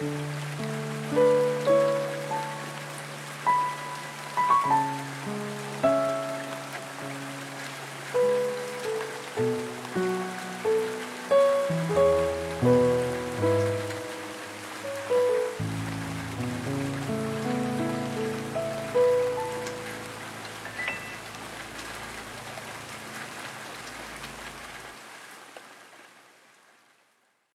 Música